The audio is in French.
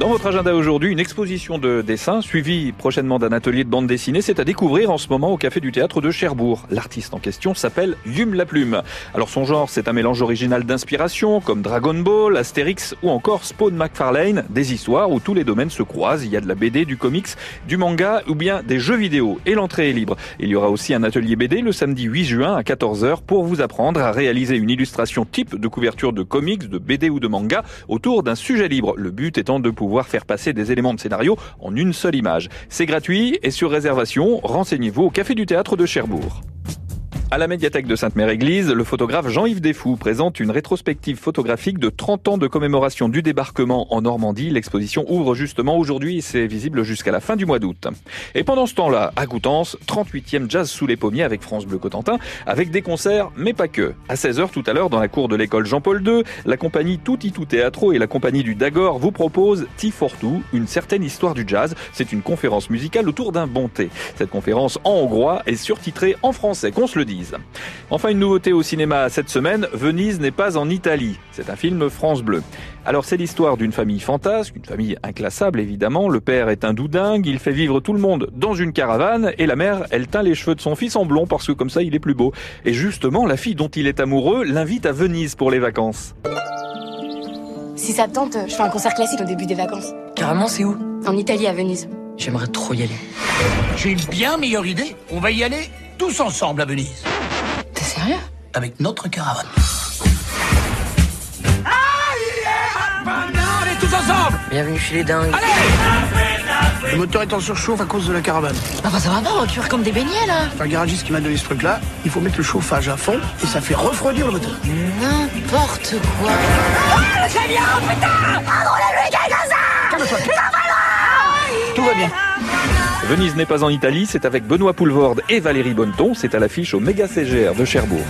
Dans votre agenda aujourd'hui, une exposition de dessin suivie prochainement d'un atelier de bande dessinée. C'est à découvrir en ce moment au Café du Théâtre de Cherbourg. L'artiste en question s'appelle Yume la Plume. Alors son genre, c'est un mélange original d'inspiration comme Dragon Ball, Astérix ou encore Spawn McFarlane. Des histoires où tous les domaines se croisent. Il y a de la BD, du comics, du manga ou bien des jeux vidéo. Et l'entrée est libre. Il y aura aussi un atelier BD le samedi 8 juin à 14h pour vous apprendre à réaliser une illustration type de couverture de comics, de BD ou de manga autour d'un sujet libre. Le but étant de pouvoir faire passer des éléments de scénario en une seule image. C'est gratuit et sur réservation, renseignez-vous au Café du Théâtre de Cherbourg. À la médiathèque de Sainte-Mère-Église, le photographe Jean-Yves Desfous présente une rétrospective photographique de 30 ans de commémoration du débarquement en Normandie. L'exposition ouvre justement aujourd'hui et c'est visible jusqu'à la fin du mois d'août. Et pendant ce temps-là, à Coutances, 38e Jazz sous les pommiers avec France Bleu Cotentin, avec des concerts, mais pas que. À 16h tout à l'heure, dans la cour de l'école Jean-Paul II, la compagnie Tutti Tout et la compagnie du Dagor vous proposent T for Two, une certaine histoire du jazz. C'est une conférence musicale autour d'un bon thé. Cette conférence en hongrois est surtitrée en français, qu'on se le dise. Enfin, une nouveauté au cinéma cette semaine, Venise n'est pas en Italie. C'est un film France Bleu. Alors c'est l'histoire d'une famille fantasque, une famille inclassable évidemment. Le père est un doudingue, il fait vivre tout le monde dans une caravane et la mère, elle teint les cheveux de son fils en blond parce que comme ça il est plus beau. Et justement, la fille dont il est amoureux l'invite à Venise pour les vacances. Si ça te tente, je fais un concert classique au début des vacances. Carrément, c'est où? En Italie, à Venise. J'aimerais trop y aller. J'ai une bien meilleure idée. On va y aller tous ensemble à Venise. T'es sérieux? Avec notre caravane. On est tous ensemble Bienvenue chez les dingues. Le moteur est en surchauffe à cause de la caravane. Ah bah ça va pas, on cuire comme des beignets là C'est un garagiste qui m'a donné ce truc-là. Il faut mettre le chauffage à fond et ça fait refroidir le moteur. N'importe quoi. Venise n'est pas en Italie, c'est avec Benoît Poulvorde et Valérie Bonneton. C'est à l'affiche au Méga CGR de Cherbourg.